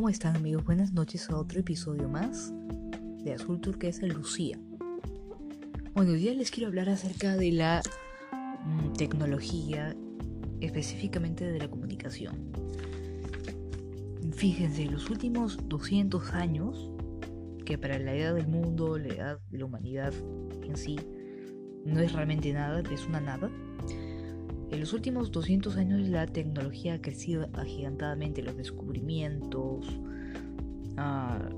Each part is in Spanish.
¿cómo están amigos? Buenas noches a otro episodio más de Azul Turquesa Lucía. Bueno, hoy día les quiero hablar acerca de la mm, tecnología, específicamente de la comunicación. Fíjense, los últimos 200 años, que para la edad del mundo, la edad de la humanidad en sí, no es realmente nada, es una nada, en los últimos 200 años la tecnología ha crecido agigantadamente, los descubrimientos, ah,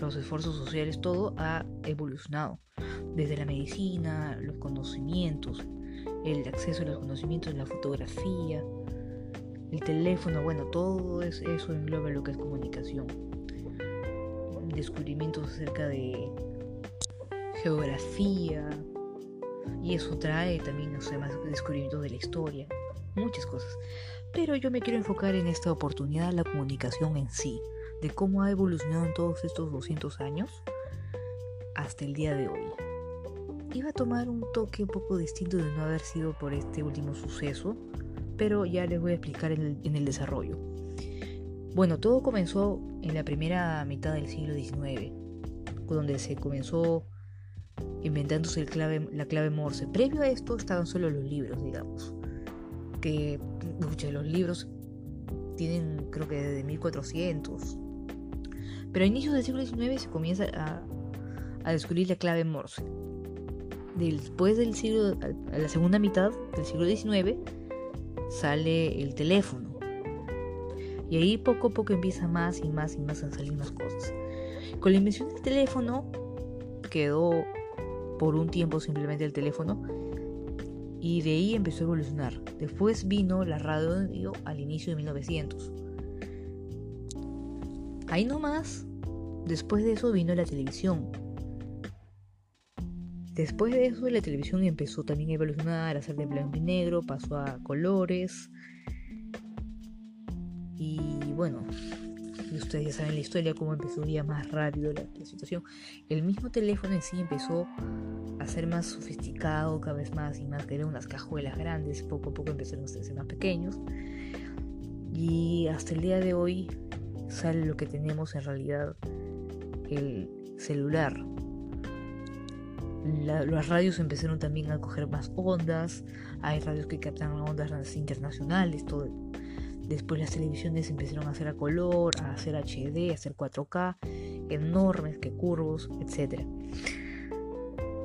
los esfuerzos sociales, todo ha evolucionado. Desde la medicina, los conocimientos, el acceso a los conocimientos, la fotografía, el teléfono, bueno, todo eso engloba lo que es comunicación. Descubrimientos acerca de geografía, y eso trae también, no sé, más descubrimientos de la historia, muchas cosas. Pero yo me quiero enfocar en esta oportunidad la comunicación en sí, de cómo ha evolucionado en todos estos 200 años hasta el día de hoy. Iba a tomar un toque un poco distinto de no haber sido por este último suceso, pero ya les voy a explicar en el, en el desarrollo. Bueno, todo comenzó en la primera mitad del siglo XIX, donde se comenzó inventándose la clave Morse. Previo a esto estaban solo los libros, digamos. Que, escucha, los libros tienen creo que desde 1400. Pero a inicios del siglo XIX se comienza a, a descubrir la clave Morse. Después del siglo, a la segunda mitad del siglo XIX, sale el teléfono. Y ahí poco a poco empieza más y más y más a salir más cosas. Con la invención del teléfono quedó por un tiempo simplemente el teléfono y de ahí empezó a evolucionar. Después vino la radio al inicio de 1900. Ahí nomás, después de eso vino la televisión. Después de eso la televisión empezó también a evolucionar, a ser de blanco y negro, pasó a colores. Y bueno, ustedes ya saben la historia, cómo empezó ya más rápido la, situación. El mismo teléfono en sí empezó a ser más sofisticado cada vez más y más, que eran unas cajuelas grandes, poco a poco empezaron a ser más pequeños. Y hasta el día de hoy sale lo que tenemos en realidad, el celular. las radios empezaron también a coger más ondas, hay radios que captan ondas internacionales, todo, Después las televisiones empezaron a hacer a color, a hacer HD, a hacer 4K, enormes, que curvos, etc.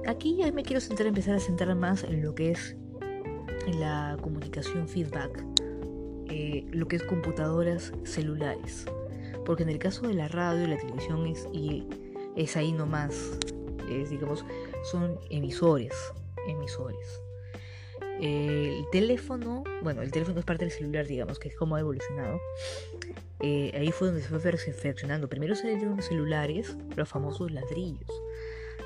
Aquí me quiero centrar, empezar a centrar más en lo que es la comunicación feedback, eh, lo que es computadoras celulares. Porque en el caso de la radio y la televisión es, y ahí nomás, digamos, son emisores, emisores el teléfono, bueno, el teléfono es parte del celular, digamos, que es como ha evolucionado. Eh, ahí fue donde se fue perfeccionando. Primero salieron los celulares, los famosos ladrillos,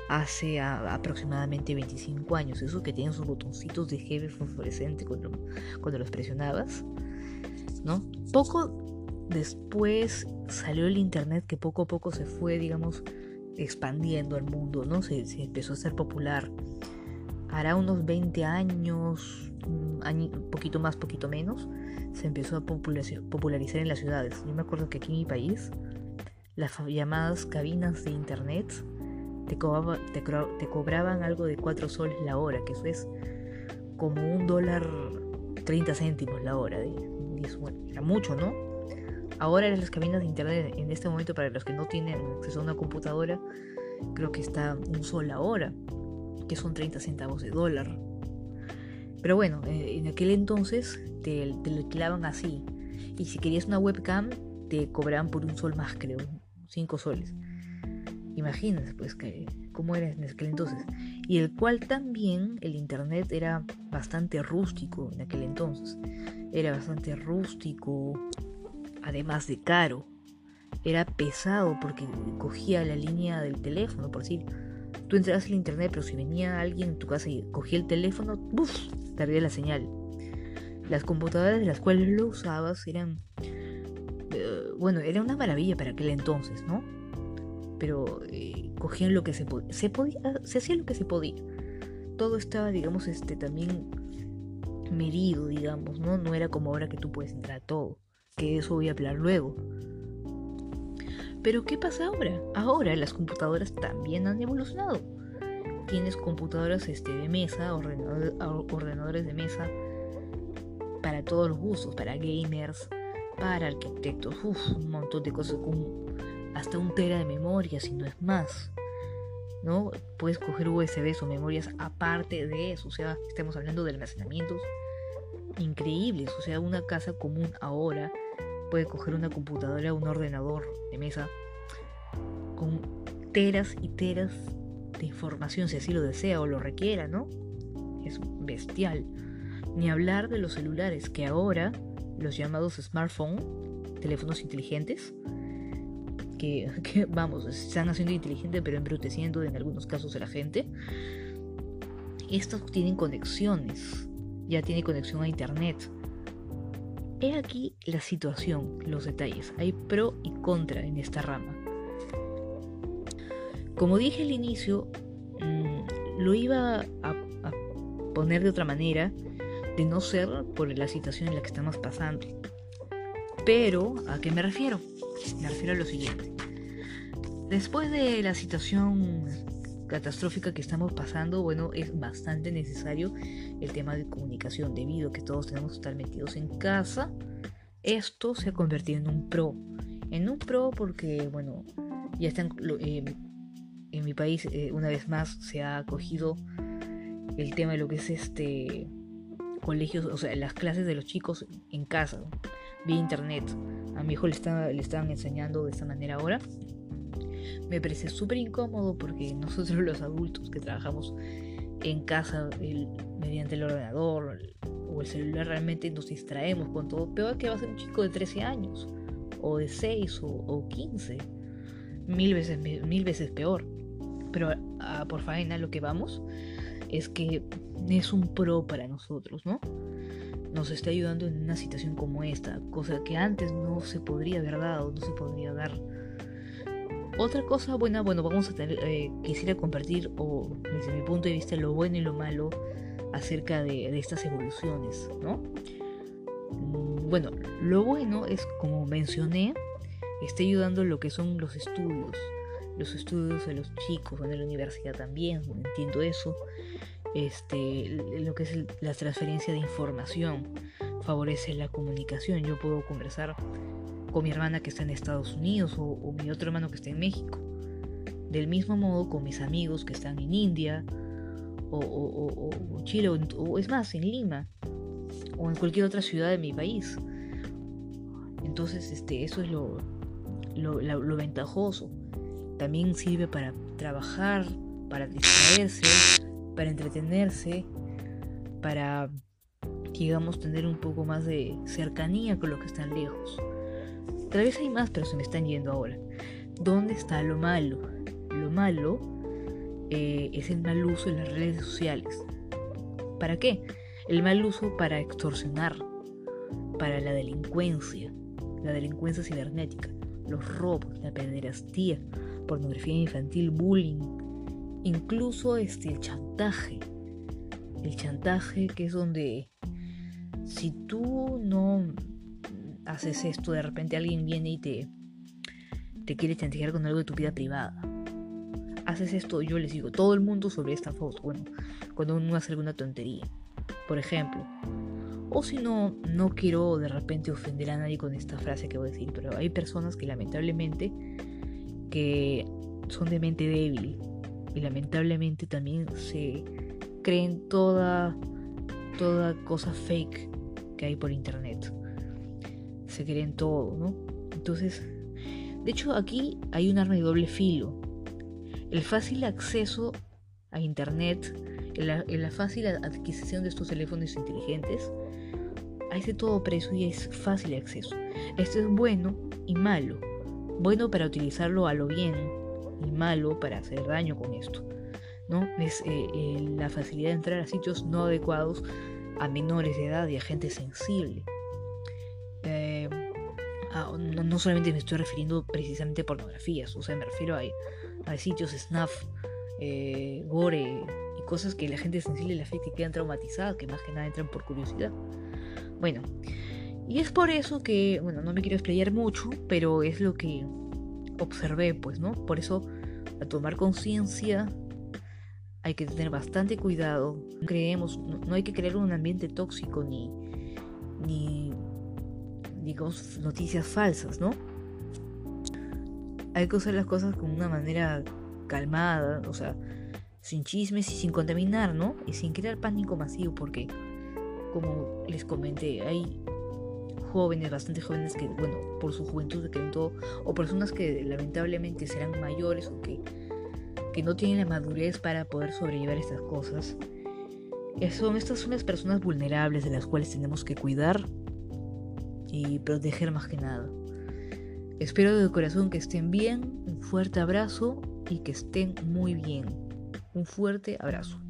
hace aproximadamente 25 años. Esos que tienen sus botoncitos de jefe fosforescente cuando, cuando los presionabas, ¿no? Poco después salió el internet que poco a poco se fue, digamos, expandiendo al mundo, ¿no? Se, se empezó a ser popular hará unos 20 años, un poquito más, poquito menos, se empezó a popularizar en las ciudades. Yo me acuerdo que aquí en mi país, las llamadas cabinas de internet te, cobraban algo de 4 soles la hora, que eso es como un dólar 30 céntimos la hora. era mucho, ¿no? Ahora en las cabinas de internet, en este momento, para los que no tienen acceso a una computadora, creo que está un sol la hora que son 30 centavos de dólar. Pero bueno, eh, en aquel entonces te, te lo alquilaban así. Y si querías una webcam, te cobraban por un sol más, creo, 5 soles. Imagínate, pues, que, cómo era en aquel entonces. Y el cual también el internet era bastante rústico en aquel entonces. Era bastante rústico, además de caro. Era pesado porque cogía la línea del teléfono, por decir Tú entrabas al internet, pero si venía alguien en tu casa y cogía el teléfono, ¡buf! Perdía la señal. Las computadoras de las cuales lo usabas eran. Eh, bueno, era una maravilla para aquel entonces, ¿no? Pero eh, cogían lo que se. Se podía. Se hacía lo que se podía. Todo estaba, digamos, este también medido, digamos, ¿no? No era como ahora que tú puedes entrar a todo. Que eso voy a hablar luego. Pero ¿qué pasa ahora? Ahora las computadoras también han evolucionado. Tienes computadoras este, de mesa, ordenadores de mesa para todos los gustos, para gamers, para arquitectos, un montón de cosas, como hasta un tera de memoria, si no es más. ¿no? Puedes coger USBs o memorias aparte de eso, o sea, estamos hablando de almacenamientos increíbles, o sea, una casa común ahora puede coger una computadora, un ordenador de mesa con teras y teras de información si así lo desea o lo requiera, ¿no? Es bestial. Ni hablar de los celulares, que ahora los llamados smartphones, teléfonos inteligentes, que, vamos, están haciendo inteligente pero embruteciendo en algunos casos a la gente. Estos tienen conexiones, ya tiene conexión a internet. He aquí la situación, los detalles. Hay pro y contra en esta rama. Como dije al inicio, mm, lo iba a, poner de otra manera, de no ser por la situación en la que estamos pasando. Pero, ¿a qué me refiero? Me refiero a lo siguiente. Después de la situación catastrófica que estamos pasando, bueno, es bastante necesario el tema de comunicación debido a que todos tenemos que estar metidos en casa. Esto se ha convertido en un pro. En un pro porque, bueno, ya están eh, en mi país eh, una vez más se ha acogido el tema de lo que es este colegios, o sea, las clases de los chicos en casa, vía internet. A mi hijo le, está, le estaban enseñando de esta manera ahora. Me parece súper incómodo porque nosotros los adultos que trabajamos en casa mediante el ordenador o el celular realmente nos distraemos con todo. Peor que va a ser un chico de 13 años o de 6 o, o 15. Mil veces, mil veces peor. Pero por faena lo que vamos es que es un pro para nosotros, ¿no? Nos está ayudando en una situación como esta, cosa que antes no se podría haber dado, no se podría dar. Otra cosa buena, bueno, vamos a tener, eh, quisiera compartir, o desde mi punto de vista, lo bueno y lo malo acerca de, de estas evoluciones, ¿no? Mm, bueno, lo bueno es, como mencioné, está ayudando lo que son los estudios, los estudios de los chicos en la universidad también, entiendo eso. Este, lo que es la transferencia de información favorece la comunicación. Yo puedo conversar con mi hermana que está en Estados Unidos o, mi otro hermano que está en México. Del mismo modo con mis amigos que están en India o, o Chile o, es más en Lima o en cualquier otra ciudad de mi país. Entonces, este, eso es lo, lo, lo ventajoso también sirve para trabajar, para distraerse, para entretenerse, para, digamos, tener un poco más de cercanía con los que están lejos. Tal vez hay más, pero se me están yendo ahora. ¿Dónde está lo malo? Lo malo eh, es el mal uso de las redes sociales. ¿Para qué? El mal uso para extorsionar, para la delincuencia, la delincuencia cibernética, los robos, la pederastía, pornografía infantil, bullying, incluso este, el chantaje. El chantaje que es donde si tú no haces esto, de repente alguien viene y te, te quiere chantajear con algo de tu vida privada. Haces esto, yo les digo, todo el mundo sobre esta foto. Bueno, cuando uno hace alguna tontería, por ejemplo. O si no, no quiero de repente ofender a nadie con esta frase que voy a decir, pero hay personas que lamentablemente que son de mente débil y lamentablemente también se creen toda toda cosa fake que hay por internet. Se creen todo, ¿no? Entonces, de hecho aquí hay un arma de doble filo. El fácil acceso a internet, la, la fácil adquisición de estos teléfonos inteligentes, hay de todo precio y es fácil acceso. Esto es bueno y malo bueno para utilizarlo a lo bien y malo para hacer daño con esto. ¿no? Es eh, eh, la facilidad de entrar a sitios no adecuados a menores de edad y a gente sensible. Eh, no, solamente me estoy refiriendo precisamente a pornografías, o sea, me refiero a, sitios snuff, gore y cosas que la gente sensible le afecta y quedan traumatizadas, que más que nada entran por curiosidad. Bueno, y es por eso que, bueno, no me quiero explayar mucho, pero es lo que observé, pues, ¿no? Por eso, a tomar conciencia, hay que tener bastante cuidado. Creemos, no, hay que crear un ambiente tóxico ni, ni, digamos, noticias falsas, ¿no? Hay que hacer las cosas con una manera calmada, o sea, sin chismes y sin contaminar, ¿no? Y sin crear pánico masivo, porque, como les comenté, hay jóvenes, bastante jóvenes que, bueno, por su juventud creen todo, o personas que lamentablemente serán mayores o que, que no tienen la madurez para poder sobrellevar estas cosas. Son, estas son las personas vulnerables de las cuales tenemos que cuidar y proteger más que nada. Espero de corazón que estén bien, un fuerte abrazo y que estén muy bien. Un fuerte abrazo.